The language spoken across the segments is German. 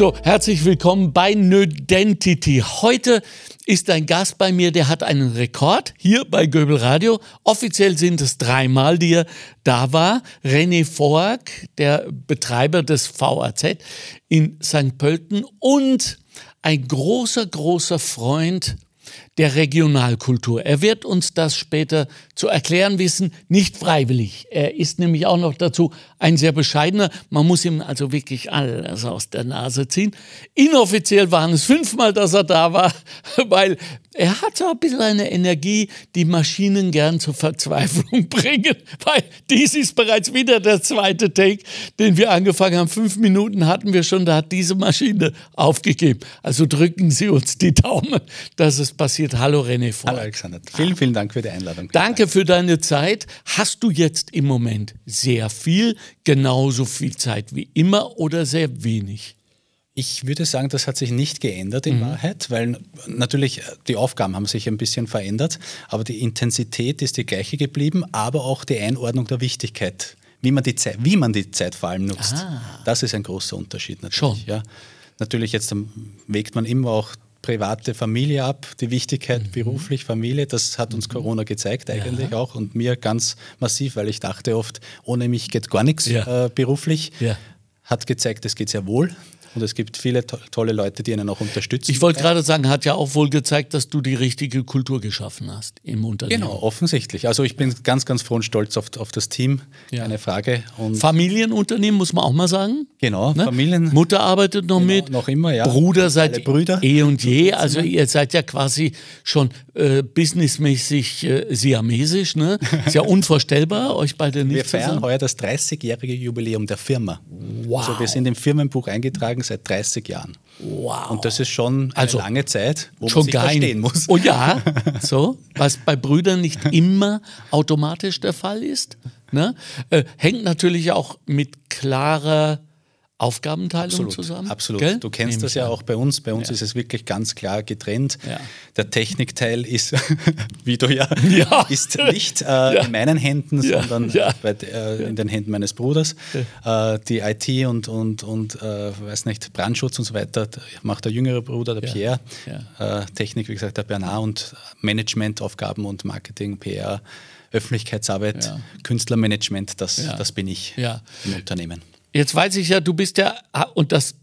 So, herzlich willkommen bei Nödentity. Heute ist ein Gast bei mir, der hat einen Rekord hier bei Göbel Radio. Offiziell sind es dreimal, die er da war. René Voag, der Betreiber des VAZ in St. Pölten und ein großer, großer Freund der Regionalkultur. Er wird uns das später zu erklären wissen, nicht freiwillig. Er ist nämlich auch noch dazu ein sehr bescheidener. Man muss ihm also wirklich alles aus der Nase ziehen. Inoffiziell waren es fünfmal, dass er da war, weil er hat so ein bisschen eine Energie, die Maschinen gern zur Verzweiflung bringen, weil dies ist bereits wieder der zweite Take, den wir angefangen haben. Fünf Minuten hatten wir schon, da hat diese Maschine aufgegeben. Also drücken Sie uns die Daumen, dass es passiert. Hallo René Voigt. Hallo Alexander. Vielen, vielen Dank für die Einladung. Danke für deine Zeit. Hast du jetzt im Moment sehr viel, genauso viel Zeit wie immer oder sehr wenig? Ich würde sagen, das hat sich nicht geändert in mhm. Wahrheit, weil natürlich äh, die Aufgaben haben sich ein bisschen verändert, aber die Intensität ist die gleiche geblieben, aber auch die Einordnung der Wichtigkeit, wie man die Zeit, wie man die Zeit vor allem nutzt. Ah. Das ist ein großer Unterschied natürlich. Schon. Ja. Natürlich jetzt wägt man immer auch private Familie ab, die Wichtigkeit mhm. beruflich, Familie, das hat uns mhm. Corona gezeigt eigentlich ja. auch und mir ganz massiv, weil ich dachte oft, ohne mich geht gar nichts ja. äh, beruflich. Ja. Hat gezeigt, es geht sehr wohl. Und es gibt viele to tolle Leute, die einen auch unterstützen. Ich wollte gerade sagen, hat ja auch wohl gezeigt, dass du die richtige Kultur geschaffen hast im Unternehmen. Genau, offensichtlich. Also ich bin ganz, ganz froh und stolz auf, auf das Team. Ja. Keine Frage. Und Familienunternehmen muss man auch mal sagen. Genau, ne? Familien. Mutter arbeitet noch genau, mit. Noch immer, ja. Bruder seid Brüder. eh und je. Also ihr seid ja quasi schon äh, businessmäßig äh, siamesisch. Ne? Ist ja unvorstellbar, euch beide nicht Wir feiern heuer das 30-jährige Jubiläum der Firma. Wow. Also wir sind im Firmenbuch eingetragen Tagen seit 30 Jahren. Wow. Und das ist schon eine also, lange Zeit, wo schon man sich verstehen muss. Oh ja, so, was bei Brüdern nicht immer automatisch der Fall ist. Ne? Äh, hängt natürlich auch mit klarer Aufgabenteilung absolut, zusammen. Absolut. Gell? Du kennst Nehme das ja an. auch bei uns. Bei uns ja. ist es wirklich ganz klar getrennt. Ja. Der Technikteil ist, wie du ja, ja. ist nicht äh, in meinen Händen, sondern bei, äh, in den Händen meines Bruders. Äh, die IT und, und, und äh, weiß nicht, Brandschutz und so weiter macht der jüngere Bruder, der Pierre. Äh, Technik, wie gesagt, der Bernard und Managementaufgaben und Marketing, PR. Öffentlichkeitsarbeit, Künstlermanagement, das, das bin ich im Unternehmen. Jetzt weiß ich ja, du bist ja, und das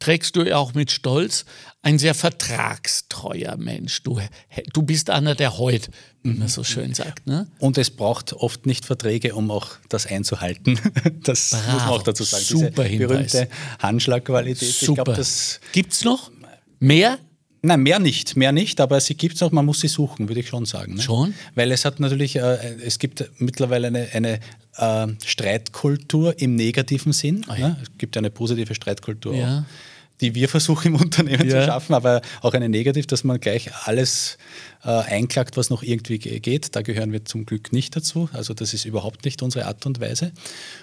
trägst du ja auch mit Stolz, ein sehr vertragstreuer Mensch. Du, du bist einer, der heute, wie man so schön sagt. Ne? Und es braucht oft nicht Verträge, um auch das einzuhalten. Das Bravo, muss man auch dazu sagen. Super Diese berühmte Handschlagqualität. Super. Gibt es noch mehr? Nein, mehr nicht, mehr nicht, aber sie gibt es auch, man muss sie suchen, würde ich schon sagen. Ne? Schon? Weil es hat natürlich, äh, es gibt mittlerweile eine, eine äh, Streitkultur im negativen Sinn. Oh ja. ne? Es gibt eine positive Streitkultur ja. auch, die wir versuchen im Unternehmen ja. zu schaffen, aber auch eine negativ, dass man gleich alles einklagt, was noch irgendwie geht. Da gehören wir zum Glück nicht dazu. Also das ist überhaupt nicht unsere Art und Weise.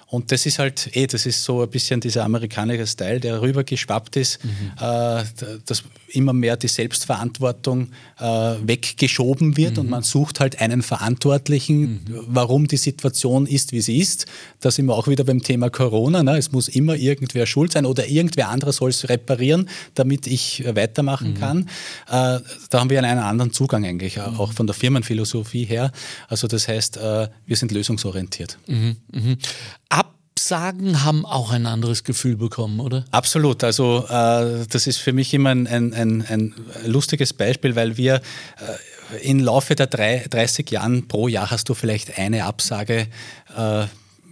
Und das ist halt, eh, das ist so ein bisschen dieser amerikanische Style, der rübergeschwappt ist, mhm. äh, dass immer mehr die Selbstverantwortung äh, weggeschoben wird mhm. und man sucht halt einen Verantwortlichen, mhm. warum die Situation ist, wie sie ist. Da sind wir auch wieder beim Thema Corona. Ne? Es muss immer irgendwer schuld sein oder irgendwer anderer soll es reparieren, damit ich weitermachen mhm. kann. Äh, da haben wir einen anderen Zugang eigentlich, mhm. auch von der Firmenphilosophie her. Also das heißt, äh, wir sind lösungsorientiert. Mhm. Mhm. Absagen haben auch ein anderes Gefühl bekommen, oder? Absolut. Also äh, das ist für mich immer ein, ein, ein, ein lustiges Beispiel, weil wir äh, im Laufe der drei, 30 Jahren pro Jahr hast du vielleicht eine Absage äh,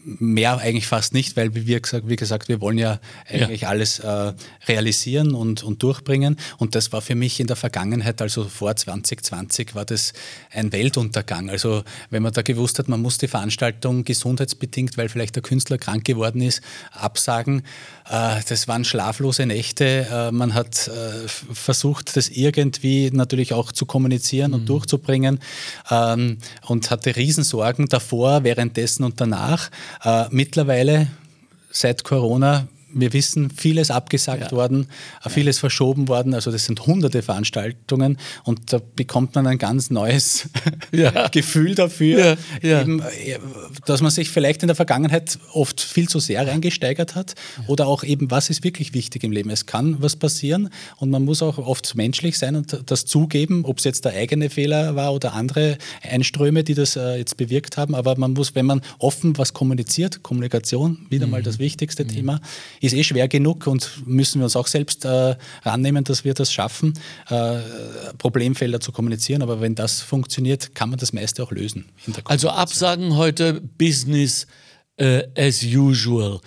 mehr eigentlich fast nicht, weil wie, gesagt, wie gesagt, wir wollen ja eigentlich ja. alles äh, realisieren und, und durchbringen. Und das war für mich in der Vergangenheit, also vor 2020, war das ein Weltuntergang. Also wenn man da gewusst hat, man muss die Veranstaltung gesundheitsbedingt, weil vielleicht der Künstler krank geworden ist, absagen. Äh, das waren schlaflose Nächte. Äh, man hat äh, versucht, das irgendwie natürlich auch zu kommunizieren mhm. und durchzubringen ähm, und hatte Riesensorgen davor, währenddessen und danach. Mittlerweile, seit Corona, wir wissen, vieles abgesagt ja. worden, ja. vieles verschoben worden. Also das sind hunderte Veranstaltungen und da bekommt man ein ganz neues ja. Gefühl dafür, eben, äh, dass man sich vielleicht in der Vergangenheit oft viel zu sehr reingesteigert hat oder auch eben, was ist wirklich wichtig im Leben. Es kann was passieren und man muss auch oft menschlich sein und das zugeben, ob es jetzt der eigene Fehler war oder andere Einströme, die das äh, jetzt bewirkt haben. Aber man muss, wenn man offen was kommuniziert, Kommunikation, wieder mhm. mal das wichtigste mhm. Thema, ist eh schwer genug und müssen wir uns auch selbst äh, rannehmen, dass wir das schaffen, äh, Problemfelder zu kommunizieren. Aber wenn das funktioniert, kann man das meiste auch lösen. Also Absagen heute Business uh, as usual.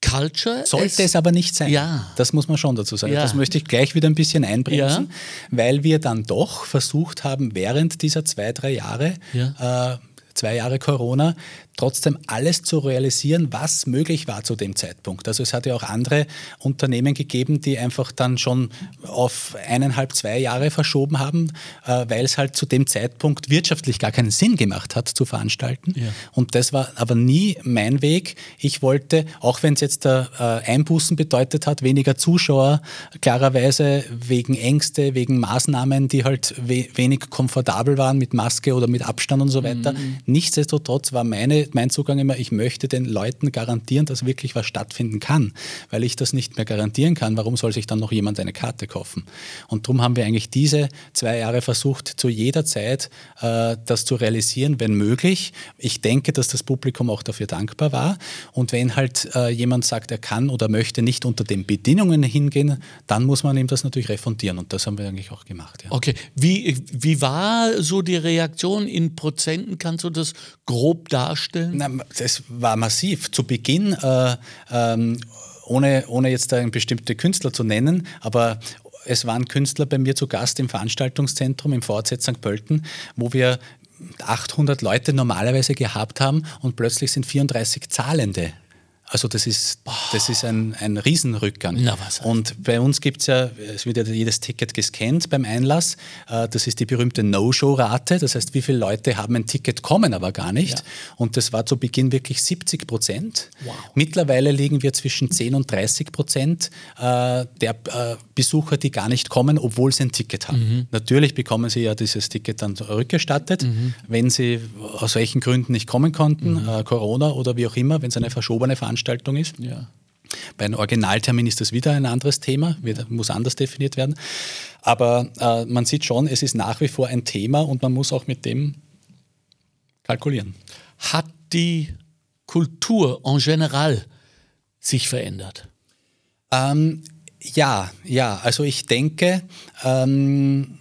Culture. Sollte es aber nicht sein. Ja. Das muss man schon dazu sagen. Ja. Das möchte ich gleich wieder ein bisschen einbremsen, ja. weil wir dann doch versucht haben, während dieser zwei, drei Jahre, ja. äh, zwei Jahre Corona, trotzdem alles zu realisieren, was möglich war zu dem Zeitpunkt. Also es hat ja auch andere Unternehmen gegeben, die einfach dann schon auf eineinhalb, zwei Jahre verschoben haben, äh, weil es halt zu dem Zeitpunkt wirtschaftlich gar keinen Sinn gemacht hat zu veranstalten. Ja. Und das war aber nie mein Weg. Ich wollte, auch wenn es jetzt der äh, Einbußen bedeutet hat, weniger Zuschauer, klarerweise wegen Ängste, wegen Maßnahmen, die halt we wenig komfortabel waren mit Maske oder mit Abstand und so weiter. Mhm. Nichtsdestotrotz war meine mein Zugang immer, ich möchte den Leuten garantieren, dass wirklich was stattfinden kann. Weil ich das nicht mehr garantieren kann, warum soll sich dann noch jemand eine Karte kaufen? Und darum haben wir eigentlich diese zwei Jahre versucht, zu jeder Zeit äh, das zu realisieren, wenn möglich. Ich denke, dass das Publikum auch dafür dankbar war. Und wenn halt äh, jemand sagt, er kann oder möchte nicht unter den Bedingungen hingehen, dann muss man ihm das natürlich refundieren. Und das haben wir eigentlich auch gemacht. Ja. Okay, wie, wie war so die Reaktion in Prozenten? Kannst du das grob darstellen? Vorstellen? Na, das war massiv. Zu Beginn, äh, ähm, ohne, ohne jetzt einen bestimmten Künstler zu nennen, aber es waren Künstler bei mir zu Gast im Veranstaltungszentrum im VZ St. Pölten, wo wir 800 Leute normalerweise gehabt haben und plötzlich sind 34 Zahlende also das ist, das ist ein, ein Riesenrückgang. Na, und bei uns gibt es ja, es wird ja jedes Ticket gescannt beim Einlass. Äh, das ist die berühmte No-Show-Rate. Das heißt, wie viele Leute haben ein Ticket, kommen aber gar nicht. Ja. Und das war zu Beginn wirklich 70 Prozent. Wow. Mittlerweile liegen wir zwischen 10 und 30 Prozent äh, der äh, Besucher, die gar nicht kommen, obwohl sie ein Ticket haben. Mhm. Natürlich bekommen sie ja dieses Ticket dann rückgestattet, mhm. wenn sie aus welchen Gründen nicht kommen konnten, mhm. Corona oder wie auch immer, wenn es eine verschobene Veranstaltung Veranstaltung ist. Ja. Bei einem Originaltermin ist das wieder ein anderes Thema, wird, muss anders definiert werden. Aber äh, man sieht schon, es ist nach wie vor ein Thema und man muss auch mit dem kalkulieren. Hat die Kultur en general sich verändert? Ähm, ja, ja. Also ich denke, ähm,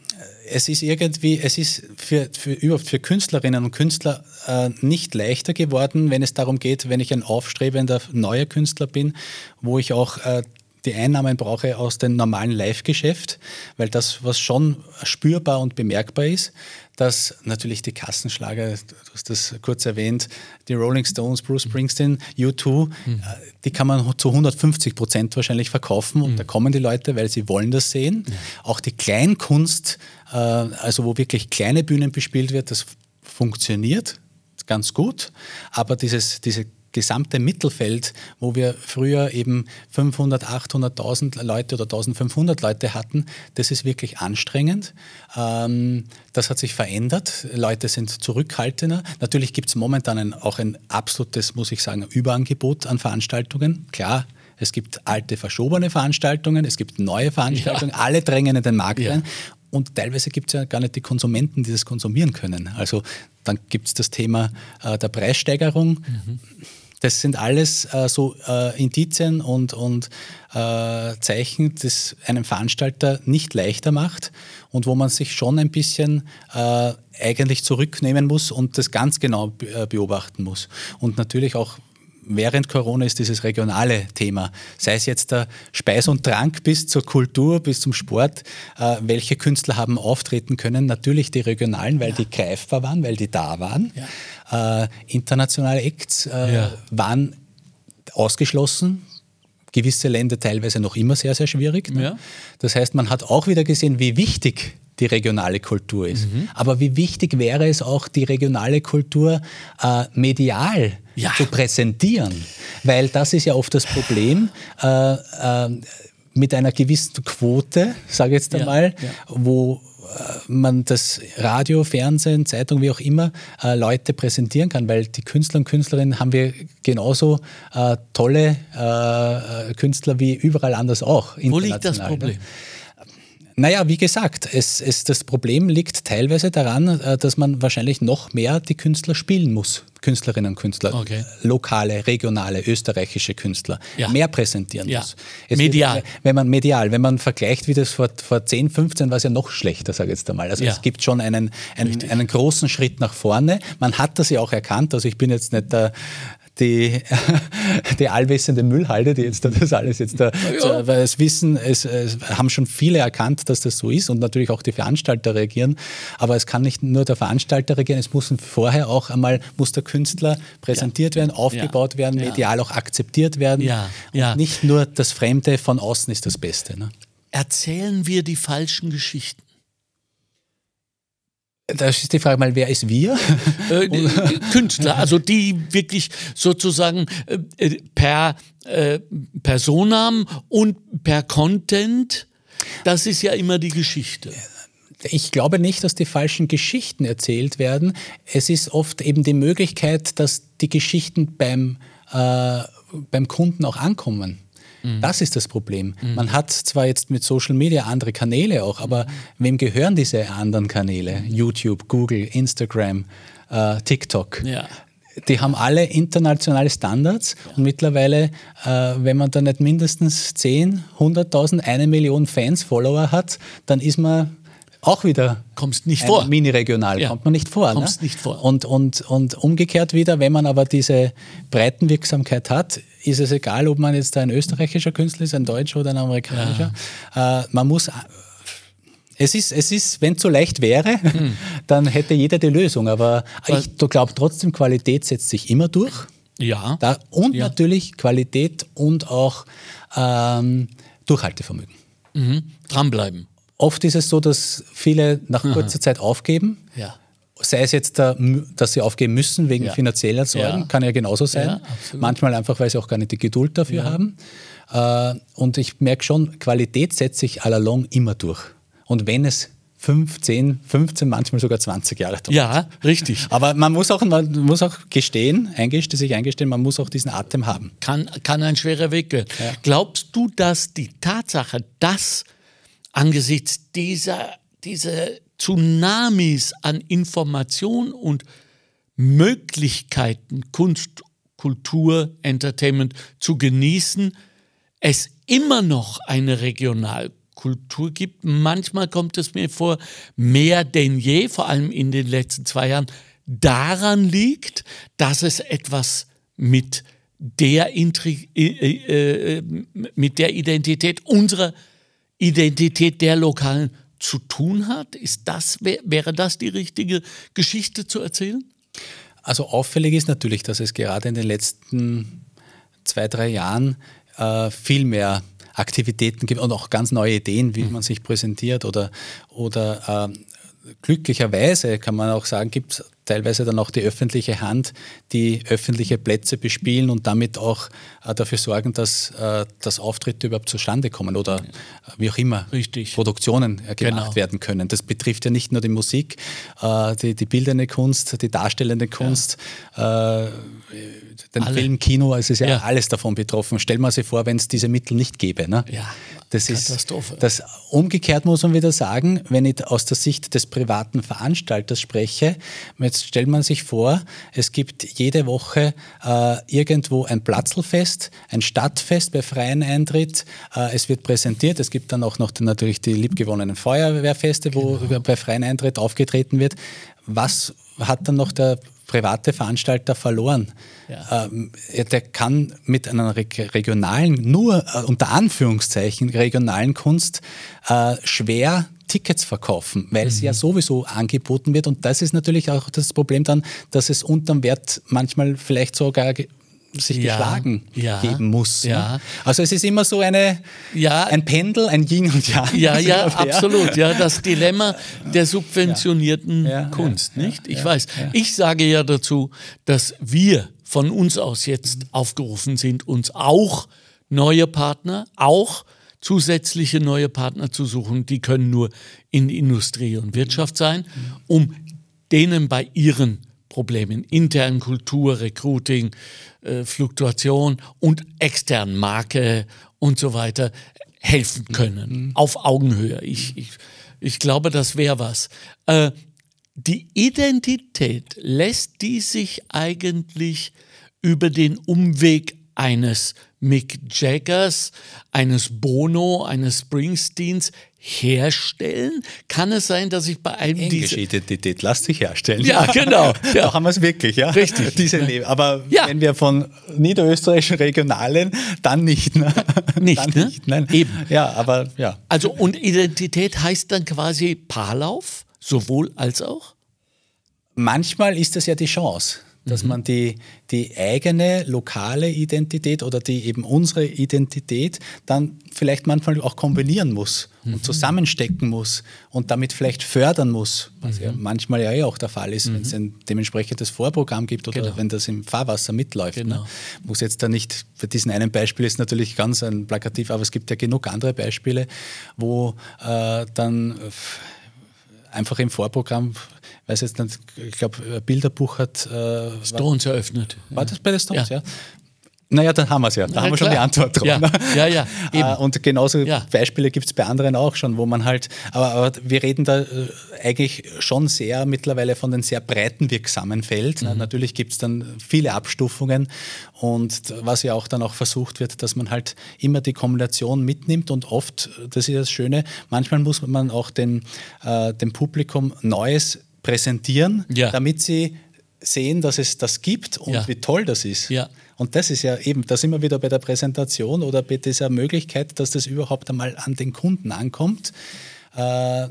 es ist irgendwie, es ist für, für, überhaupt für Künstlerinnen und Künstler äh, nicht leichter geworden, wenn es darum geht, wenn ich ein aufstrebender neuer Künstler bin, wo ich auch äh, die Einnahmen brauche aus dem normalen Live-Geschäft, weil das, was schon spürbar und bemerkbar ist, dass natürlich die Kassenschlager, du hast das kurz erwähnt, die Rolling Stones, Bruce Springsteen, U2, mhm. die kann man zu 150 Prozent wahrscheinlich verkaufen und mhm. da kommen die Leute, weil sie wollen das sehen. Mhm. Auch die Kleinkunst, äh, also wo wirklich kleine Bühnen bespielt wird, das funktioniert ganz gut, aber dieses, diese gesamte Mittelfeld, wo wir früher eben 500, 800.000 Leute oder 1500 Leute hatten, das ist wirklich anstrengend. Ähm, das hat sich verändert. Leute sind zurückhaltender. Natürlich gibt es momentan ein, auch ein absolutes, muss ich sagen, Überangebot an Veranstaltungen. Klar, es gibt alte, verschobene Veranstaltungen, es gibt neue Veranstaltungen, ja. alle drängen in den Markt ja. rein. Und teilweise gibt es ja gar nicht die Konsumenten, die das konsumieren können. Also dann gibt es das Thema äh, der Preissteigerung. Mhm. Das sind alles äh, so äh, Indizien und, und äh, Zeichen, das einem Veranstalter nicht leichter macht und wo man sich schon ein bisschen äh, eigentlich zurücknehmen muss und das ganz genau äh, beobachten muss. Und natürlich auch während Corona ist dieses regionale Thema, sei es jetzt der Speis und Trank bis zur Kultur, bis zum Sport, äh, welche Künstler haben auftreten können? Natürlich die regionalen, weil ja. die greifbar waren, weil die da waren. Ja. Äh, internationale Acts äh, ja. waren ausgeschlossen, gewisse Länder teilweise noch immer sehr, sehr schwierig. Ne? Das heißt, man hat auch wieder gesehen, wie wichtig die regionale Kultur ist. Mhm. Aber wie wichtig wäre es auch, die regionale Kultur äh, medial ja. zu präsentieren. Weil das ist ja oft das Problem. Äh, äh, mit einer gewissen Quote, sage ich jetzt einmal, ja, ja. wo äh, man das Radio, Fernsehen, Zeitung, wie auch immer, äh, Leute präsentieren kann, weil die Künstler und Künstlerinnen haben wir genauso äh, tolle äh, Künstler wie überall anders auch. Wo liegt das ne? Naja, wie gesagt, es, es, das Problem liegt teilweise daran, äh, dass man wahrscheinlich noch mehr die Künstler spielen muss. Künstlerinnen und Künstler, okay. lokale, regionale, österreichische Künstler, ja. mehr präsentieren ja. muss. Es medial. Wird, wenn man medial, wenn man vergleicht, wie das vor, vor 10, 15 war es ja noch schlechter, sage ich jetzt einmal. Also ja. es gibt schon einen, einen, einen, großen Schritt nach vorne. Man hat das ja auch erkannt. Also ich bin jetzt nicht der, die, die allwissende Müllhalde, die jetzt das alles jetzt da, ja. weil es wissen, es, es, haben schon viele erkannt, dass das so ist und natürlich auch die Veranstalter reagieren. Aber es kann nicht nur der Veranstalter reagieren, es muss vorher auch einmal, muss der Künstler präsentiert ja. werden, aufgebaut ja. werden, medial auch akzeptiert werden. Ja. Ja. Und nicht nur das Fremde von außen ist das Beste. Ne? Erzählen wir die falschen Geschichten? Da ist die Frage mal, wer ist wir? Äh, Künstler, also die wirklich sozusagen äh, äh, per äh, Personam und per Content, das ist ja immer die Geschichte. Ich glaube nicht, dass die falschen Geschichten erzählt werden. Es ist oft eben die Möglichkeit, dass die Geschichten beim, äh, beim Kunden auch ankommen. Mhm. Das ist das Problem. Mhm. Man hat zwar jetzt mit Social Media andere Kanäle auch, aber mhm. wem gehören diese anderen Kanäle? YouTube, Google, Instagram, äh, TikTok. Ja die haben alle internationale Standards ja. und mittlerweile, äh, wenn man da nicht mindestens 10, 100.000, eine Million Fans, Follower hat, dann ist man auch wieder kommst nicht vor. Mini-regional, ja. kommt man nicht vor. Kommst ne? nicht vor. Und, und, und umgekehrt wieder, wenn man aber diese Breitenwirksamkeit hat, ist es egal, ob man jetzt ein österreichischer Künstler ist, ein deutscher oder ein amerikanischer. Ja. Äh, man muss es ist, es ist, wenn es so leicht wäre, hm. dann hätte jeder die Lösung. Aber ich glaube trotzdem, Qualität setzt sich immer durch. Ja. Da, und ja. natürlich Qualität und auch ähm, Durchhaltevermögen. Mhm. Dranbleiben. Oft ist es so, dass viele nach kurzer Zeit aufgeben. Ja. Sei es jetzt, dass sie aufgeben müssen wegen ja. finanzieller Sorgen, ja. kann ja genauso sein. Ja, Manchmal einfach, weil sie auch gar nicht die Geduld dafür haben. Äh, und ich merke schon, Qualität setzt sich à la longue immer durch. Und wenn es 5, 10, 15, manchmal sogar 20 Jahre dauert. Ja, richtig. Aber man muss auch, man muss auch gestehen, eingestehen, sich eingestehen, man muss auch diesen Atem haben. Kann, kann ein schwerer Weg werden. Ja. Glaubst du, dass die Tatsache, dass angesichts dieser, dieser Tsunamis an Information und Möglichkeiten, Kunst, Kultur, Entertainment zu genießen, es immer noch eine Regionalkultur gibt. Manchmal kommt es mir vor, mehr denn je, vor allem in den letzten zwei Jahren, daran liegt, dass es etwas mit der, Intri äh, äh, mit der Identität unserer Identität der lokalen zu tun hat? Ist das, wäre das die richtige Geschichte zu erzählen? Also auffällig ist natürlich, dass es gerade in den letzten zwei, drei Jahren äh, viel mehr Aktivitäten gibt und auch ganz neue Ideen, wie mhm. man sich präsentiert oder, oder äh, glücklicherweise kann man auch sagen, gibt es teilweise dann auch die öffentliche Hand, die öffentliche Plätze bespielen und damit auch äh, dafür sorgen, dass, äh, dass Auftritte überhaupt zustande kommen oder äh, wie auch immer Richtig. Produktionen gemacht genau. werden können. Das betrifft ja nicht nur die Musik, die, die bildende Kunst, die darstellende Kunst, ja. Äh, den Alle. Film, Kino, es ist ja, ja, alles davon betroffen. Stell mal sich vor, wenn es diese Mittel nicht gäbe. Ne? Ja. Das Katastrophe. ist das umgekehrt muss man wieder sagen, wenn ich aus der Sicht des privaten Veranstalters spreche, jetzt stellt man sich vor, es gibt jede Woche äh, irgendwo ein Platzlfest, ein Stadtfest bei freiem Eintritt, äh, es wird präsentiert, es gibt dann auch noch natürlich die liebgewonnenen Feuerwehrfeste, wo genau. bei freiem Eintritt aufgetreten wird. Was hat dann noch der private Veranstalter verloren. Ja. Ähm, der kann mit einer regionalen, nur äh, unter Anführungszeichen regionalen Kunst äh, schwer Tickets verkaufen, weil mhm. es ja sowieso angeboten wird. Und das ist natürlich auch das Problem dann, dass es unterm Wert manchmal vielleicht sogar sich ja, geschlagen ja, geben muss. Ne? Ja. Ne? Also es ist immer so eine, ja, ein Pendel, ein Yin und Yang. Ja, ja, absolut. Ja, das Dilemma der subventionierten Kunst, nicht? Ich weiß. Ich sage ja dazu, dass wir von uns aus jetzt aufgerufen sind, uns auch neue Partner, auch zusätzliche neue Partner zu suchen. Die können nur in Industrie und Wirtschaft sein, um denen bei ihren Problemen, internen Kultur, Recruiting, äh, Fluktuation und externen Marke und so weiter helfen können. Mhm. Auf Augenhöhe. Ich, ich, ich glaube, das wäre was. Äh, die Identität, lässt die sich eigentlich über den Umweg eines Mick Jaggers, eines Bono, eines Springsteens herstellen? Kann es sein, dass ich bei einem Englische diese Identität lässt sich herstellen. Ja, genau. Ja. da haben wir es wirklich, ja. Richtig. Diese ja. Aber ja. wenn wir von niederösterreichischen Regionalen, dann nicht. Ne? Nicht, dann ne? nicht. Nein. Eben. Ja, aber ja. Also und Identität heißt dann quasi Paarlauf, sowohl als auch? Manchmal ist das ja die Chance dass mhm. man die, die eigene lokale Identität oder die eben unsere Identität dann vielleicht manchmal auch kombinieren muss mhm. und zusammenstecken muss und damit vielleicht fördern muss, was mhm. ja manchmal ja eh auch der Fall ist, wenn es mhm. ein dementsprechendes Vorprogramm gibt oder genau. wenn das im Fahrwasser mitläuft. Ne? Genau. Ne? Muss jetzt da nicht, für diesen einen Beispiel ist natürlich ganz ein plakativ, aber es gibt ja genug andere Beispiele, wo äh, dann einfach im Vorprogramm weiß jetzt nicht, ich glaube, Bilderbuch hat. Äh, Stones war, eröffnet. War das bei den Stones, ja? ja? Naja, dann haben wir es ja. Da Na, haben wir klar. schon die Antwort drauf. Ja, ja, ja eben. Und genauso ja. Beispiele gibt es bei anderen auch schon, wo man halt, aber, aber wir reden da äh, eigentlich schon sehr mittlerweile von den sehr breiten wirksamen Feld. Mhm. Natürlich gibt es dann viele Abstufungen und was ja auch dann auch versucht wird, dass man halt immer die Kombination mitnimmt und oft, das ist das Schöne, manchmal muss man auch den, äh, dem Publikum Neues präsentieren, ja. damit sie sehen, dass es das gibt und ja. wie toll das ist. Ja. Und das ist ja eben, da sind wir wieder bei der Präsentation oder bei dieser Möglichkeit, dass das überhaupt einmal an den Kunden ankommt. Äh,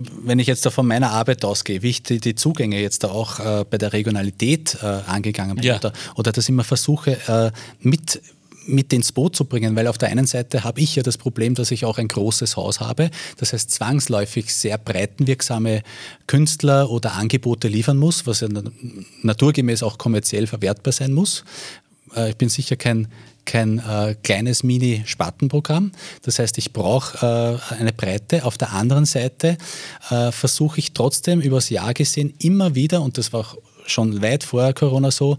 wenn ich jetzt da von meiner Arbeit ausgehe, wie ich die, die Zugänge jetzt da auch äh, bei der Regionalität äh, angegangen bin ja. oder, oder dass ich immer versuche, äh, mit mit ins Boot zu bringen, weil auf der einen Seite habe ich ja das Problem, dass ich auch ein großes Haus habe, das heißt zwangsläufig sehr breitenwirksame Künstler oder Angebote liefern muss, was ja naturgemäß auch kommerziell verwertbar sein muss. Äh, ich bin sicher kein, kein äh, kleines Mini-Spartenprogramm. Das heißt, ich brauche äh, eine Breite. Auf der anderen Seite äh, versuche ich trotzdem übers Jahr gesehen immer wieder, und das war auch schon weit vor Corona so,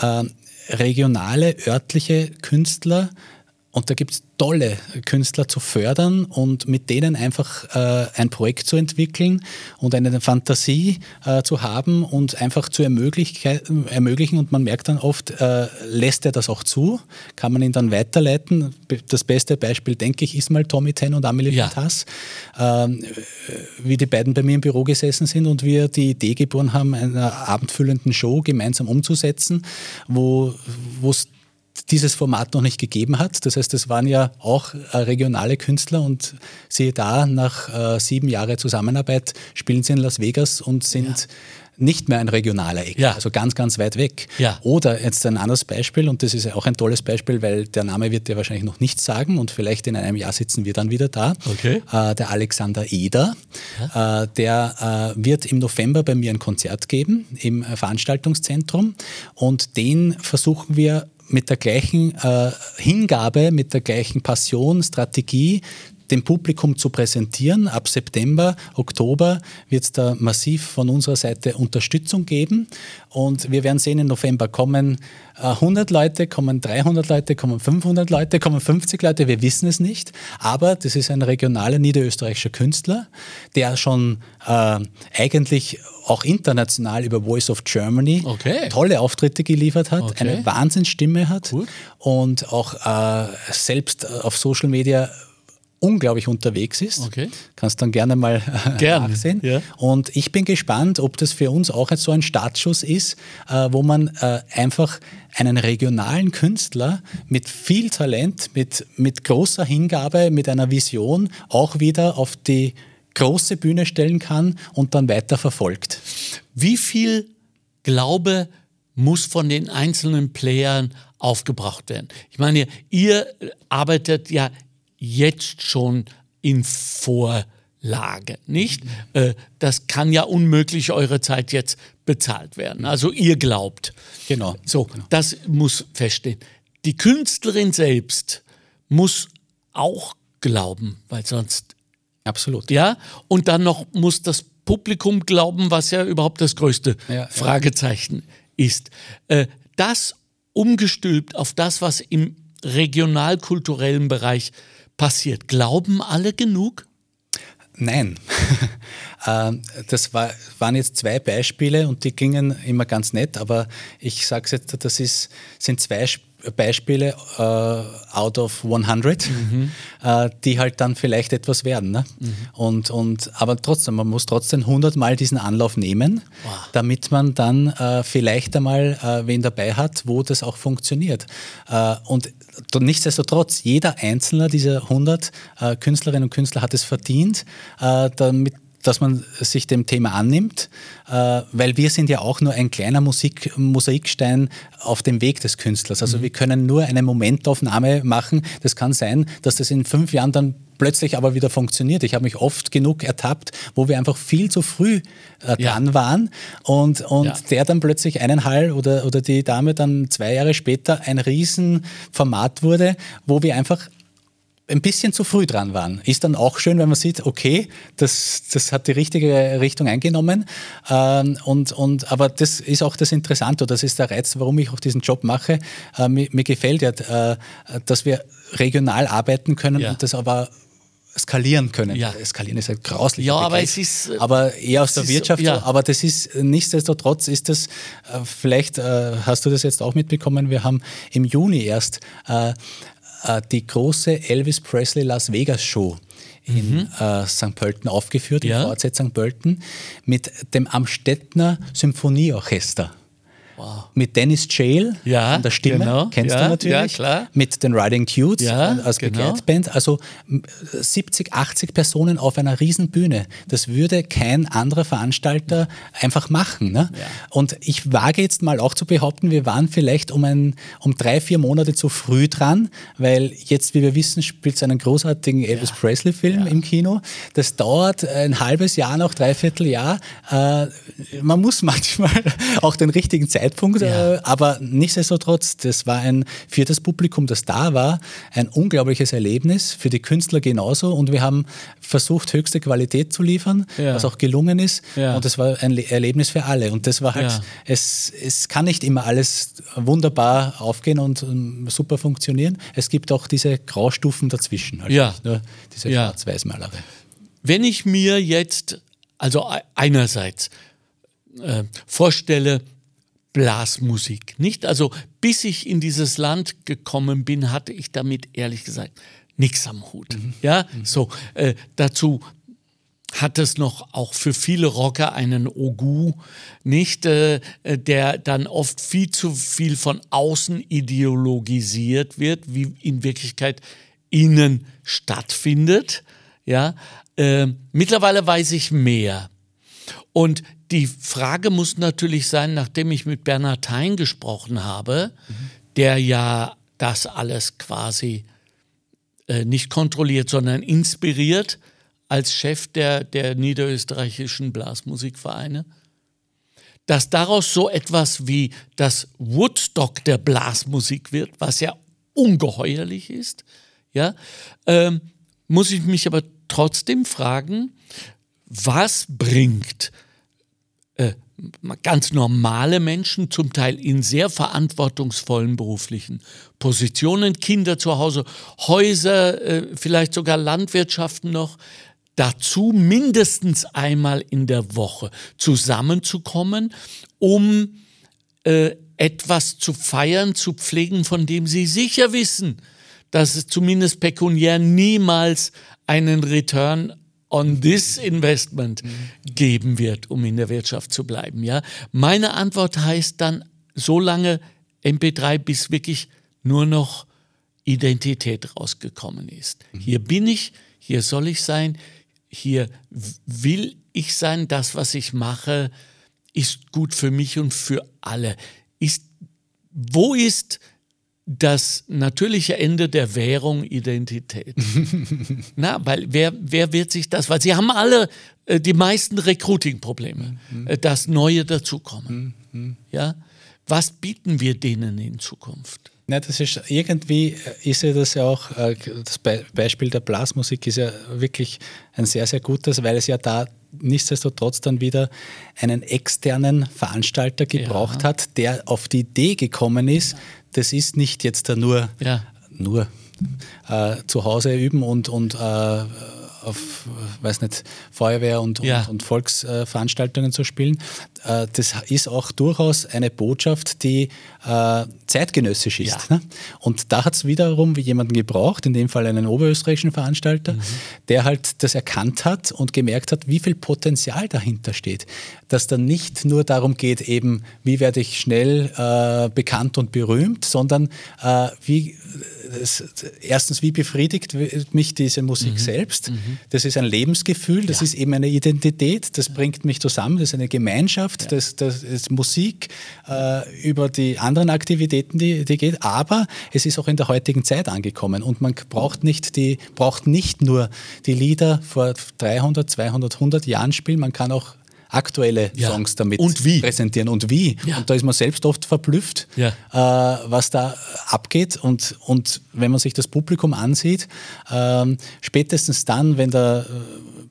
äh, regionale, örtliche Künstler und da gibt es tolle Künstler zu fördern und mit denen einfach äh, ein Projekt zu entwickeln und eine Fantasie äh, zu haben und einfach zu ermöglichen. Und man merkt dann oft, äh, lässt er das auch zu, kann man ihn dann weiterleiten. Das beste Beispiel, denke ich, ist mal Tommy Ten und Amelie ja. Fantas, ähm, wie die beiden bei mir im Büro gesessen sind und wir die Idee geboren haben, eine abendfüllenden Show gemeinsam umzusetzen, wo es dieses Format noch nicht gegeben hat. Das heißt, es waren ja auch äh, regionale Künstler und siehe da, nach äh, sieben Jahren Zusammenarbeit spielen sie in Las Vegas und sind ja. nicht mehr ein regionaler Eck, ja. also ganz, ganz weit weg. Ja. Oder jetzt ein anderes Beispiel, und das ist auch ein tolles Beispiel, weil der Name wird dir wahrscheinlich noch nichts sagen und vielleicht in einem Jahr sitzen wir dann wieder da. Okay. Äh, der Alexander Eder, der wird im November bei mir ein Konzert geben im Veranstaltungszentrum und den versuchen wir mit der gleichen äh, Hingabe, mit der gleichen Passion, Strategie dem Publikum zu präsentieren. Ab September, Oktober wird es da massiv von unserer Seite Unterstützung geben. Und wir werden sehen, im November kommen 100 äh, Leute, kommen 300 Leute, kommen 500 Leute, kommen 50 Leute, wir wissen es nicht. Aber das ist ein regionaler niederösterreichischer Künstler, der schon äh, eigentlich auch international über Voice of Germany okay. tolle Auftritte geliefert hat, okay. eine Wahnsinnsstimme hat Gut. und auch äh, selbst auf Social Media unglaublich unterwegs ist. Okay. Kannst dann gerne mal Gern. nachsehen. Ja. Und ich bin gespannt, ob das für uns auch so ein Startschuss ist, äh, wo man äh, einfach einen regionalen Künstler mit viel Talent, mit, mit großer Hingabe, mit einer Vision auch wieder auf die große Bühne stellen kann und dann weiter verfolgt. Wie viel Glaube muss von den einzelnen Playern aufgebracht werden? Ich meine, ihr arbeitet ja jetzt schon in Vorleistung. Lage, nicht? Äh, das kann ja unmöglich eure Zeit jetzt bezahlt werden. Also ihr glaubt. Genau. So, genau. das muss feststehen. Die Künstlerin selbst muss auch glauben, weil sonst. Absolut. Ja, und dann noch muss das Publikum glauben, was ja überhaupt das größte ja, Fragezeichen ja. ist. Äh, das umgestülpt auf das, was im regionalkulturellen Bereich passiert. Glauben alle genug? Nein. Ähm, das war, waren jetzt zwei Beispiele und die gingen immer ganz nett, aber ich sage es jetzt, das ist, sind zwei Beispiele uh, out of 100, mhm. uh, die halt dann vielleicht etwas werden. Ne? Mhm. Und, und, aber trotzdem, man muss trotzdem 100 Mal diesen Anlauf nehmen, wow. damit man dann uh, vielleicht einmal wen dabei hat, wo das auch funktioniert. und nichtsdestotrotz, jeder einzelne dieser 100 äh, Künstlerinnen und Künstler hat es verdient, äh, damit dass man sich dem Thema annimmt, äh, weil wir sind ja auch nur ein kleiner Musik Mosaikstein auf dem Weg des Künstlers. Also mhm. wir können nur eine Momentaufnahme machen. Das kann sein, dass das in fünf Jahren dann plötzlich aber wieder funktioniert. Ich habe mich oft genug ertappt, wo wir einfach viel zu früh äh, dran ja. waren und, und ja. der dann plötzlich einen Hall oder, oder die Dame dann zwei Jahre später ein Riesenformat wurde, wo wir einfach ein bisschen zu früh dran waren. Ist dann auch schön, wenn man sieht, okay, das, das hat die richtige Richtung eingenommen. Ähm, und, und, aber das ist auch das Interessante, das ist der Reiz, warum ich auch diesen Job mache. Äh, mir, mir, gefällt ja, äh, dass wir regional arbeiten können ja. und das aber skalieren können. Ja. Skalieren ist ein grauslich. Ja, aber es ist. Äh, aber eher aus der Wirtschaft. Ja. Aber das ist nichtsdestotrotz ist das, äh, vielleicht äh, hast du das jetzt auch mitbekommen, wir haben im Juni erst äh, äh, die große Elvis Presley Las Vegas Show in mhm. äh, St. Pölten aufgeführt, ja. im VZ St. Pölten, mit dem Amstettner Symphonieorchester. Wow. Mit Dennis Jail ja, an der Stimme, genau. kennst ja, du natürlich. Ja. Mit den Riding Cutes als genau. Begleitband. Also 70, 80 Personen auf einer riesen Bühne. Das würde kein anderer Veranstalter einfach machen. Ne? Und ich wage jetzt mal auch zu behaupten, wir waren vielleicht um, ein, um drei, vier Monate zu früh dran, weil jetzt, wie wir wissen, spielt es einen großartigen Elvis Presley-Film im Kino. Das dauert ein halbes Jahr noch, dreiviertel Jahr. Äh, man muss manchmal auch den richtigen Zeitpunkt Zeitpunkt, ja. äh, aber nichtsdestotrotz, das war ein für das Publikum, das da war, ein unglaubliches Erlebnis, für die Künstler genauso und wir haben versucht, höchste Qualität zu liefern, ja. was auch gelungen ist ja. und das war ein Erlebnis für alle und das war halt, es, es kann nicht immer alles wunderbar aufgehen und um, super funktionieren, es gibt auch diese Graustufen dazwischen, also ja. nur diese Schwarz-Weiß-Malerei. Wenn ich mir jetzt, also einerseits äh, vorstelle, Blasmusik. Nicht? Also bis ich in dieses Land gekommen bin, hatte ich damit ehrlich gesagt nichts am Hut. Mhm. Ja, mhm. so äh, dazu hat es noch auch für viele Rocker einen Ogu, nicht, äh, der dann oft viel zu viel von außen ideologisiert wird, wie in Wirklichkeit innen stattfindet. Ja, äh, mittlerweile weiß ich mehr. Und die Frage muss natürlich sein, nachdem ich mit Bernhard Hein gesprochen habe, mhm. der ja das alles quasi äh, nicht kontrolliert, sondern inspiriert als Chef der, der niederösterreichischen Blasmusikvereine, dass daraus so etwas wie das Woodstock der Blasmusik wird, was ja ungeheuerlich ist, ja, ähm, muss ich mich aber trotzdem fragen, was bringt äh, ganz normale Menschen, zum Teil in sehr verantwortungsvollen beruflichen Positionen, Kinder zu Hause, Häuser, äh, vielleicht sogar Landwirtschaften noch, dazu mindestens einmal in der Woche zusammenzukommen, um äh, etwas zu feiern, zu pflegen, von dem sie sicher wissen, dass es zumindest pekuniär niemals einen Return on this investment geben wird, um in der Wirtschaft zu bleiben. Ja? Meine Antwort heißt dann so lange MP3, bis wirklich nur noch Identität rausgekommen ist. Mhm. Hier bin ich, hier soll ich sein, hier will ich sein, das, was ich mache, ist gut für mich und für alle. Ist, wo ist das natürliche Ende der Währung Identität. Na, weil wer, wer wird sich das, weil sie haben alle äh, die meisten Recruiting-Probleme, mhm. äh, dass neue dazukommen. Mhm. Ja? Was bieten wir denen in Zukunft? Ja, das ist irgendwie ist ja das ja auch, äh, das Beispiel der Blasmusik ist ja wirklich ein sehr, sehr gutes, weil es ja da nichtsdestotrotz dann wieder einen externen Veranstalter gebraucht ja. hat, der auf die Idee gekommen ist, das ist nicht jetzt nur, ja. nur äh, zu Hause üben und, und äh, auf, weiß nicht, Feuerwehr und, ja. und, Volksveranstaltungen zu spielen. Äh, das ist auch durchaus eine Botschaft, die äh, zeitgenössisch ist. Ja. Ne? Und da hat es wiederum jemanden gebraucht, in dem Fall einen oberösterreichischen Veranstalter, mhm. der halt das erkannt hat und gemerkt hat, wie viel Potenzial dahinter steht. Dass dann nicht nur darum geht, eben, wie werde ich schnell äh, bekannt und berühmt, sondern äh, wie erstens, wie befriedigt mich diese Musik mhm. selbst? Mhm. Das ist ein Lebensgefühl, das ja. ist eben eine Identität, das bringt mich zusammen, das ist eine Gemeinschaft, ja. das, das ist Musik äh, über die anderen Aktivitäten, die, die geht, aber es ist auch in der heutigen Zeit angekommen und man braucht nicht, die, braucht nicht nur die Lieder vor 300, 200, 100 Jahren spielen, man kann auch aktuelle ja. Songs damit und wie. präsentieren und wie. Ja. Und da ist man selbst oft verblüfft, ja. äh, was da abgeht. Und, und wenn man sich das Publikum ansieht, äh, spätestens dann, wenn der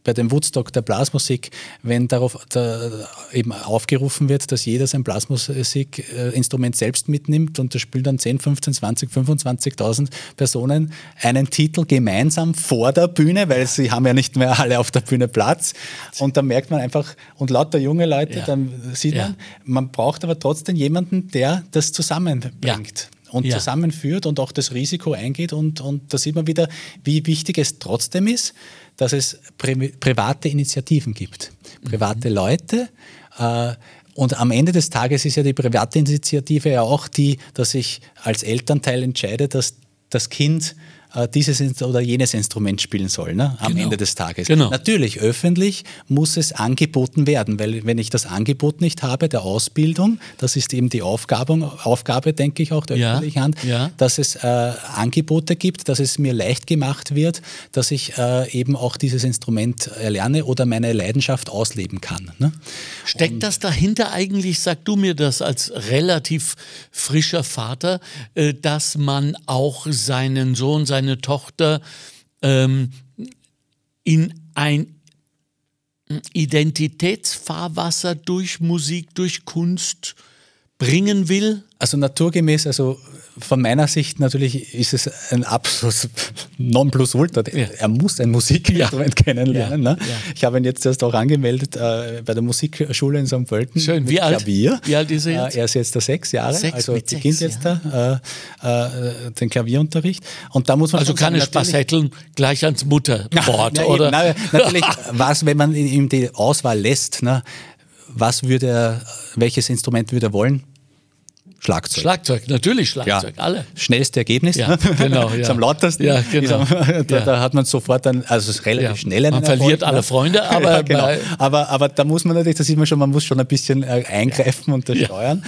bei dem Woodstock der Blasmusik, wenn darauf da eben aufgerufen wird, dass jeder sein Blasmusikinstrument selbst mitnimmt und da spielen dann 10, 15, 20, 25.000 Personen einen Titel gemeinsam vor der Bühne, weil sie haben ja nicht mehr alle auf der Bühne Platz. Und da merkt man einfach, und lauter junge Leute, ja. dann sieht man, ja. man braucht aber trotzdem jemanden, der das zusammenbringt. Ja und ja. zusammenführt und auch das Risiko eingeht. Und, und da sieht man wieder, wie wichtig es trotzdem ist, dass es pri private Initiativen gibt. Private mhm. Leute. Äh, und am Ende des Tages ist ja die private Initiative ja auch die, dass ich als Elternteil entscheide, dass das Kind äh, dieses oder jenes Instrument spielen soll, ne? am genau. Ende des Tages. Genau. Natürlich, öffentlich muss es angeboten werden, weil wenn ich das Angebot nicht habe, der Ausbildung, das ist eben die Aufgabe, Aufgabe denke ich auch der ja. öffentlichen Hand, ja. dass es äh, Angebote gibt, dass es mir leicht gemacht wird, dass ich äh, eben auch dieses Instrument erlerne oder meine Leidenschaft ausleben kann. Ne? Steckt Und das dahinter eigentlich, sag du mir das als relativ frischer Vater, äh, dass man auch seinen Sohn, seinen seine Tochter ähm, in ein Identitätsfahrwasser durch Musik, durch Kunst bringen will? Also naturgemäß, also von meiner Sicht natürlich ist es ein absolutes Nonplusultra. Ja. Er muss ein Musikinstrument ja. kennenlernen. Ja. Ne? Ich habe ihn jetzt erst auch angemeldet äh, bei der Musikschule in St. Pölten. Schön, wie alt? Klavier. Wie alt ist er jetzt? Äh, er ist jetzt da sechs Jahre, sechs, also beginnt sechs, jetzt da äh, äh, den Klavierunterricht. Und da muss man also keine Spassetteln gleich ans Mutterwort, oder? Na, natürlich, was, wenn man ihm die Auswahl lässt, ne, was würde er, welches Instrument würde er wollen? Schlagzeug. Schlagzeug, natürlich Schlagzeug, ja. alle. Schnellste Ergebnis. Ja, genau. Ja. ist am lautesten. Ja, genau. da, da, hat man sofort dann, also es ist relativ schnell. Man verliert alle Freunde, aber, genau. aber, aber da muss man natürlich, da sieht man schon, man muss schon ein bisschen äh, eingreifen und das steuern.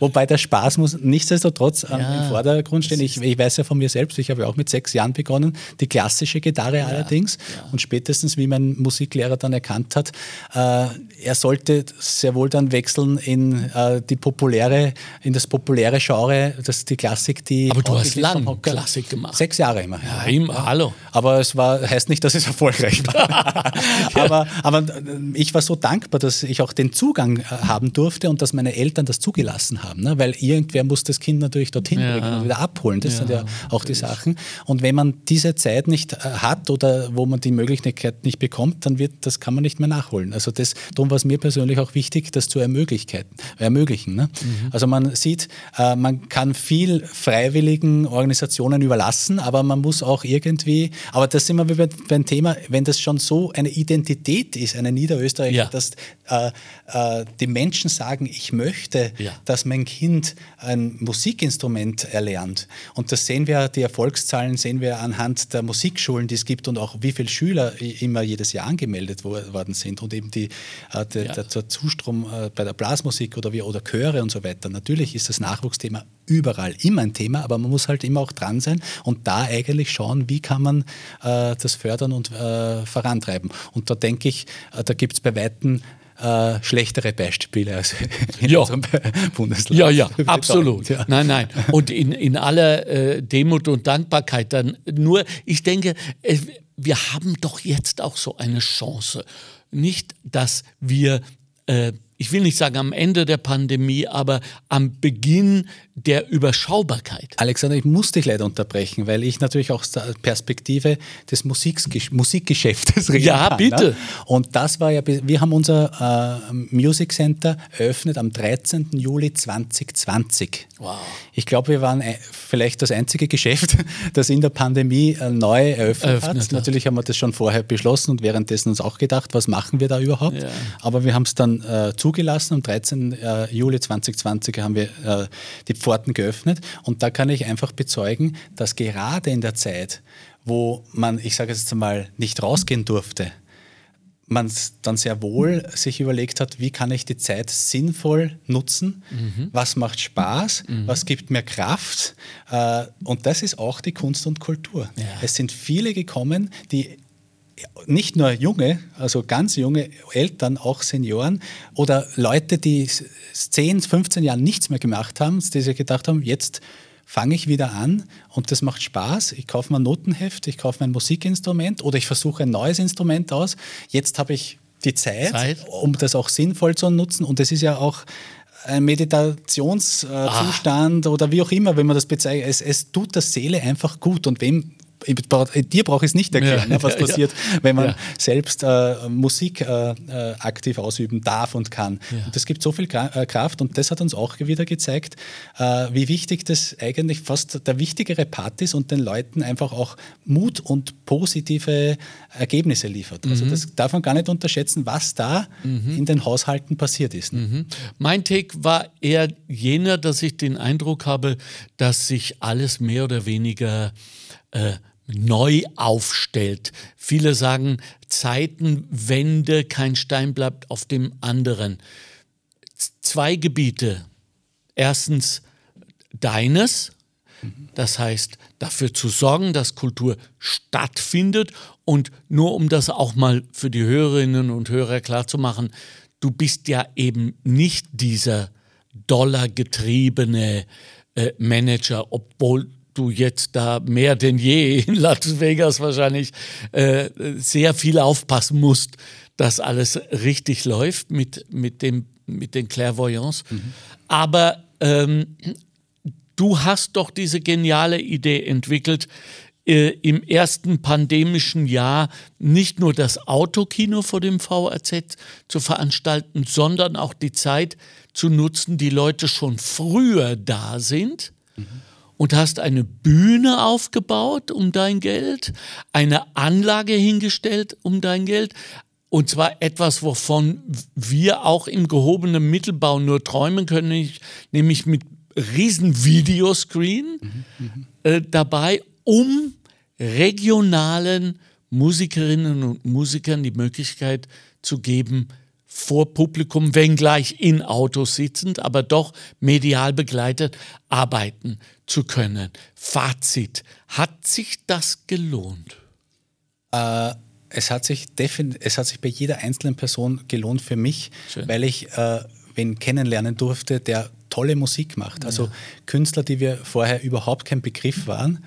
Wobei der Spaß muss nichtsdestotrotz ähm, im Vordergrund stehen. Ich, ich, weiß ja von mir selbst, ich habe ja auch mit sechs Jahren begonnen, die klassische Gitarre allerdings. Und spätestens, wie mein Musiklehrer dann erkannt hat, äh, er sollte sehr wohl dann wechseln in äh, die populäre in das populäre Genre, das ist die Klassik, die. Aber du hast lang Klassik gemacht. Sechs Jahre immer. Ja, immer, ja. hallo. Aber es war, heißt nicht, dass es erfolgreich war. aber, aber ich war so dankbar, dass ich auch den Zugang äh, haben durfte und dass meine Eltern das zugelassen haben. Ne? Weil irgendwer muss das Kind natürlich dorthin ja. bringen und wieder abholen. Das sind ja auch die Sachen. Und wenn man diese Zeit nicht äh, hat oder wo man die Möglichkeit nicht bekommt, dann wird, das kann man nicht mehr nachholen. Also das, darum war es mir persönlich auch wichtig, das zu ermöglichen. ermöglichen ne? mhm. Also man sieht, äh, man kann viel freiwilligen Organisationen überlassen, aber man muss auch irgendwie, aber das sind wir beim Thema, wenn das schon so eine Identität ist, eine Niederösterreicher, ja. dass äh, äh, die Menschen sagen, ich möchte, ja. dass mein Kind ein Musikinstrument erlernt. Und das sehen wir, die Erfolgszahlen sehen wir anhand der Musikschulen, die es gibt und auch wie viele Schüler immer jedes Jahr angemeldet worden sind und eben die, der, ja. der, der Zustrom bei der Blasmusik oder, wie, oder Chöre und so weiter. Natürlich natürlich ist das Nachwuchsthema überall immer ein Thema, aber man muss halt immer auch dran sein und da eigentlich schauen, wie kann man äh, das fördern und äh, vorantreiben. Und da denke ich, äh, da gibt es bei Weitem äh, schlechtere Beispiele als in ja. unserem Bundesland. Ja, ja, absolut. Ja. Nein, nein. Und in, in aller äh, Demut und Dankbarkeit dann nur, ich denke, äh, wir haben doch jetzt auch so eine Chance. Nicht, dass wir äh, ich will nicht sagen am Ende der Pandemie, aber am Beginn der Überschaubarkeit. Alexander, ich muss dich leider unterbrechen, weil ich natürlich auch aus der Perspektive des Musikgesch Musikgeschäftes rede. Ja, kann, bitte. Ne? Und das war ja, wir haben unser äh, Music Center eröffnet am 13. Juli 2020. Wow. Ich glaube, wir waren äh, vielleicht das einzige Geschäft, das in der Pandemie äh, neu eröffnet, eröffnet hat. Natürlich haben wir das schon vorher beschlossen und währenddessen uns auch gedacht, was machen wir da überhaupt? Ja. Aber wir haben es dann äh, zugelassen. Am 13. Äh, Juli 2020 haben wir äh, die Pforten geöffnet. Und da kann ich einfach bezeugen, dass gerade in der Zeit, wo man, ich sage jetzt einmal, nicht rausgehen durfte, man dann sehr wohl sich überlegt hat, wie kann ich die Zeit sinnvoll nutzen, mhm. was macht Spaß, mhm. was gibt mir Kraft. Äh, und das ist auch die Kunst und Kultur. Ja. Es sind viele gekommen, die nicht nur junge, also ganz junge Eltern, auch Senioren oder Leute, die 10, 15 Jahre nichts mehr gemacht haben, die sich gedacht haben, jetzt fange ich wieder an und das macht Spaß. Ich kaufe mir ein Notenheft, ich kaufe mir ein Musikinstrument oder ich versuche ein neues Instrument aus. Jetzt habe ich die Zeit, Zeit, um das auch sinnvoll zu nutzen und es ist ja auch ein Meditationszustand ah. oder wie auch immer, wenn man das bezeichnet. Es, es tut der Seele einfach gut und wem dir brauche ich es nicht erklären, ja, was passiert, ja. wenn man ja. selbst äh, Musik äh, äh, aktiv ausüben darf und kann. Und das gibt so viel äh, Kraft und das hat uns auch wieder gezeigt, äh, wie wichtig das eigentlich fast der wichtigere Part ist und den Leuten einfach auch Mut und positive Ergebnisse liefert. Also mhm. Also das darf man gar nicht unterschätzen, was da mhm. in den Haushalten passiert ist. Mhm. Mein Take war eher jener, dass ich den Eindruck habe, dass sich alles mehr oder weniger äh, neu aufstellt. Viele sagen Zeitenwende, kein Stein bleibt auf dem anderen. Zwei Gebiete. Erstens deines, das heißt dafür zu sorgen, dass Kultur stattfindet und nur um das auch mal für die Hörerinnen und Hörer klarzumachen, du bist ja eben nicht dieser dollargetriebene äh, Manager, obwohl du jetzt da mehr denn je in Las Vegas wahrscheinlich äh, sehr viel aufpassen musst, dass alles richtig läuft mit, mit, dem, mit den Clairvoyants. Mhm. Aber ähm, du hast doch diese geniale Idee entwickelt, äh, im ersten pandemischen Jahr nicht nur das Autokino vor dem VRZ zu veranstalten, sondern auch die Zeit zu nutzen, die Leute schon früher da sind. Mhm und hast eine Bühne aufgebaut um dein Geld, eine Anlage hingestellt um dein Geld. Und zwar etwas, wovon wir auch im gehobenen Mittelbau nur träumen können, nämlich mit riesen Videoscreen mhm, äh, dabei, um regionalen Musikerinnen und Musikern die Möglichkeit zu geben, vor Publikum, wenngleich in Autos sitzend, aber doch medial begleitet arbeiten zu können. Fazit, hat sich das gelohnt? Äh, es, hat sich es hat sich bei jeder einzelnen Person gelohnt für mich, Schön. weil ich äh, wen kennenlernen durfte, der tolle Musik macht. Also ja. Künstler, die wir vorher überhaupt kein Begriff waren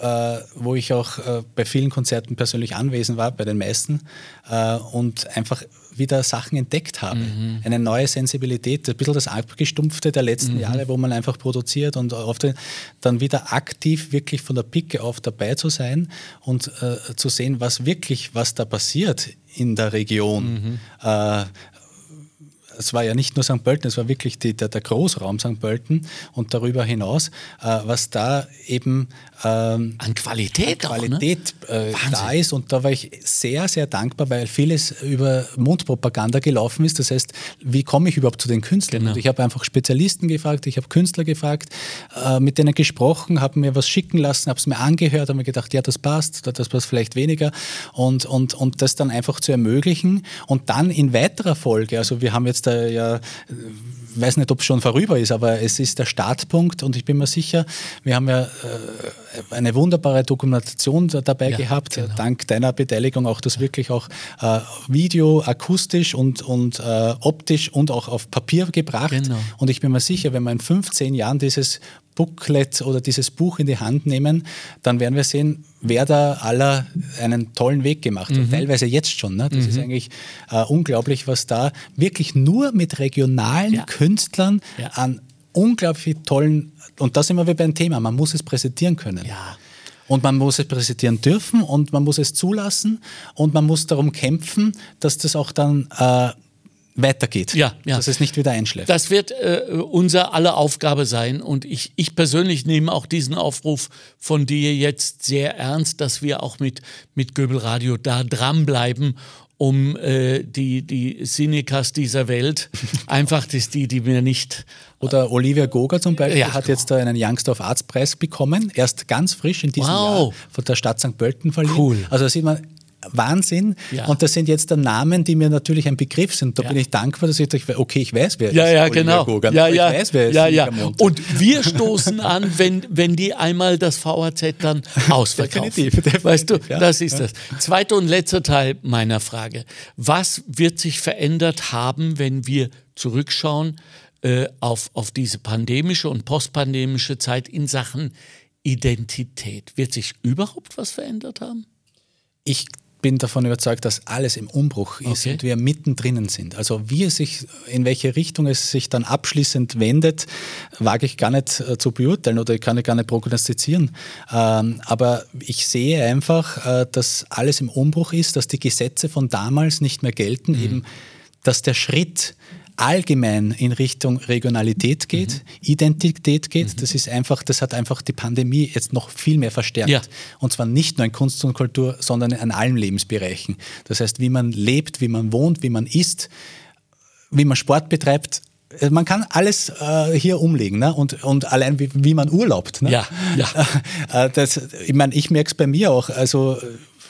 äh, wo ich auch äh, bei vielen Konzerten persönlich anwesend war, bei den meisten, äh, und einfach wieder Sachen entdeckt habe. Mhm. Eine neue Sensibilität, ein bisschen das Abgestumpfte der letzten mhm. Jahre, wo man einfach produziert und den, dann wieder aktiv wirklich von der Picke auf dabei zu sein und äh, zu sehen, was wirklich, was da passiert in der Region. Mhm. Äh, es war ja nicht nur St. Pölten, es war wirklich die, der, der, Großraum St. Pölten und darüber hinaus, äh, was da eben ähm, an Qualität, an Qualität auch, ne? äh, da ist. Und da war ich sehr, sehr dankbar, weil vieles über Mundpropaganda gelaufen ist. Das heißt, wie komme ich überhaupt zu den Künstlern? Genau. Und ich habe einfach Spezialisten gefragt, ich habe Künstler gefragt, äh, mit denen gesprochen, habe mir was schicken lassen, habe es mir angehört, habe mir gedacht, ja, das passt, das passt vielleicht weniger. Und, und, und das dann einfach zu ermöglichen. Und dann in weiterer Folge, also wir haben jetzt äh, ja weiß nicht, ob es schon vorüber ist, aber es ist der Startpunkt und ich bin mir sicher, wir haben ja äh, eine wunderbare Dokumentation dabei ja, gehabt, genau. dank deiner Beteiligung auch das wirklich auch äh, Video, akustisch und, und äh, optisch und auch auf Papier gebracht. Genau. Und ich bin mir sicher, wenn wir in 15 Jahren dieses Booklet oder dieses Buch in die Hand nehmen, dann werden wir sehen, wer da aller einen tollen Weg gemacht hat. Mhm. Teilweise jetzt schon. Ne? Das mhm. ist eigentlich äh, unglaublich, was da wirklich nur mit regionalen ja. Künstlern ja. an unglaublich tollen, und da sind wir wieder beim Thema, man muss es präsentieren können. Ja. Und man muss es präsentieren dürfen und man muss es zulassen und man muss darum kämpfen, dass das auch dann äh, weitergeht. Ja, ja. Dass es nicht wieder einschläft. Das wird äh, unser aller Aufgabe sein. Und ich, ich persönlich nehme auch diesen Aufruf von dir jetzt sehr ernst, dass wir auch mit, mit Göbel Radio da dranbleiben um äh, die, die Cinekas dieser Welt. Einfach das die, die mir nicht. Oder Olivia Goga zum Beispiel ja, hat jetzt da einen Youngster of Arts Preis bekommen, erst ganz frisch in diesem wow. Jahr von der Stadt St. Pölten verliehen. Cool. Also da sieht man, Wahnsinn. Ja. Und das sind jetzt dann Namen, die mir natürlich ein Begriff sind. Da ja. bin ich dankbar, dass ich dachte, okay, ich weiß, wer ja, ist. Ja, genau. Gogan, ja, ja. Ich weiß, wer ja, ist ja. Und wir stoßen an, wenn, wenn die einmal das VAZ dann ausverkaufen. definitiv, definitiv. Weißt du, ja. das ist das. Zweiter und letzter Teil meiner Frage. Was wird sich verändert haben, wenn wir zurückschauen äh, auf, auf diese pandemische und postpandemische Zeit in Sachen Identität? Wird sich überhaupt was verändert haben? Ich bin davon überzeugt, dass alles im Umbruch ist okay. und wir mittendrin sind. Also wie es sich, in welche Richtung es sich dann abschließend wendet, wage ich gar nicht äh, zu beurteilen oder ich kann ich gar nicht prognostizieren. Ähm, aber ich sehe einfach, äh, dass alles im Umbruch ist, dass die Gesetze von damals nicht mehr gelten, mhm. eben dass der Schritt allgemein in Richtung Regionalität geht, mhm. Identität geht. Mhm. Das ist einfach, das hat einfach die Pandemie jetzt noch viel mehr verstärkt. Ja. Und zwar nicht nur in Kunst und Kultur, sondern in allen Lebensbereichen. Das heißt, wie man lebt, wie man wohnt, wie man isst, wie man Sport betreibt, äh, man kann alles äh, hier umlegen ne? und, und allein wie, wie man urlaubt. Ne? Ja, ja. Äh, das, ich meine, ich merke es bei mir auch. Also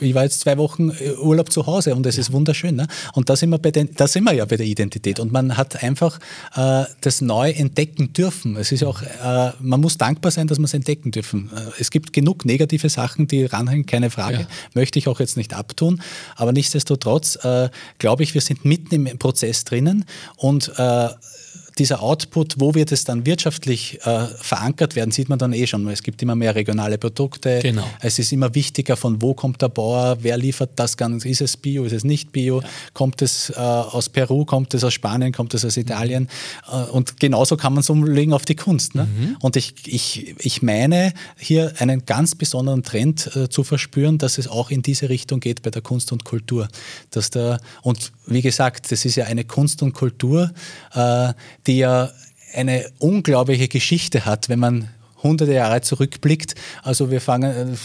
ich war jetzt zwei Wochen äh, Urlaub zu Hause und es ja. ist wunderschön. Ne? Und da sind, wir bei den, da sind wir ja bei der Identität. Und man hat einfach äh, das neu entdecken dürfen. Es ist auch, äh, man muss dankbar sein, dass man es entdecken dürfen. Äh, es gibt genug negative Sachen, die ranhängen, keine Frage. Ja. Möchte ich auch jetzt nicht abtun. Aber nichtsdestotrotz äh, glaube ich, wir sind mitten im Prozess drinnen und äh, dieser Output, wo wird es dann wirtschaftlich äh, verankert werden, sieht man dann eh schon. Es gibt immer mehr regionale Produkte. Genau. Es ist immer wichtiger, von wo kommt der Bauer, wer liefert das Ganze, ist es Bio, ist es nicht Bio, ja. kommt es äh, aus Peru, kommt es aus Spanien, kommt es aus Italien. Mhm. Äh, und genauso kann man es umlegen auf die Kunst. Ne? Mhm. Und ich, ich, ich meine, hier einen ganz besonderen Trend äh, zu verspüren, dass es auch in diese Richtung geht bei der Kunst und Kultur. Dass der, und wie gesagt, das ist ja eine Kunst und Kultur, äh, die ja eine unglaubliche Geschichte hat, wenn man hunderte Jahre zurückblickt. Also wir fangen äh,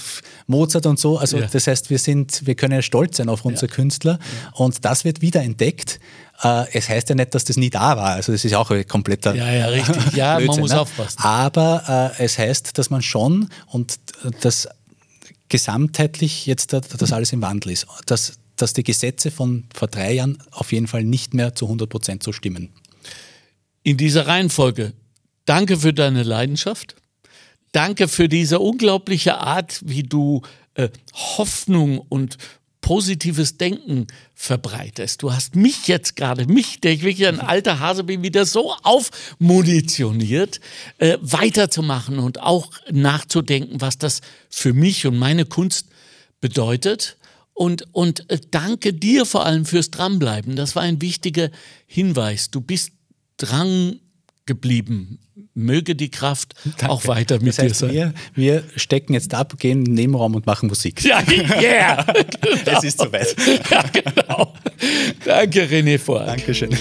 Mozart und so. Also ja. das heißt, wir sind, wir können ja stolz sein auf unsere ja. Künstler und das wird wieder entdeckt. Äh, es heißt ja nicht, dass das nie da war. Also das ist auch ein kompletter. Ja, ja, richtig. Ja, Blödsinn, man muss ne? aufpassen. Aber äh, es heißt, dass man schon und das gesamtheitlich jetzt das alles im Wandel ist. Dass, dass die Gesetze von vor drei Jahren auf jeden Fall nicht mehr zu 100 Prozent so stimmen in dieser Reihenfolge. Danke für deine Leidenschaft. Danke für diese unglaubliche Art, wie du äh, Hoffnung und positives Denken verbreitest. Du hast mich jetzt gerade, mich, der ich wirklich ein alter Hase bin, wieder so aufmunitioniert, äh, weiterzumachen und auch nachzudenken, was das für mich und meine Kunst bedeutet. Und, und äh, danke dir vor allem fürs Dranbleiben. Das war ein wichtiger Hinweis. Du bist dran geblieben. Möge die Kraft Danke. auch weiter mit das heißt, dir sein. Wir, wir stecken jetzt ab, gehen in den Nebenraum und machen Musik. Ja, yeah! genau. Es ist soweit. Ja, genau. Danke, René Vorher. Dankeschön.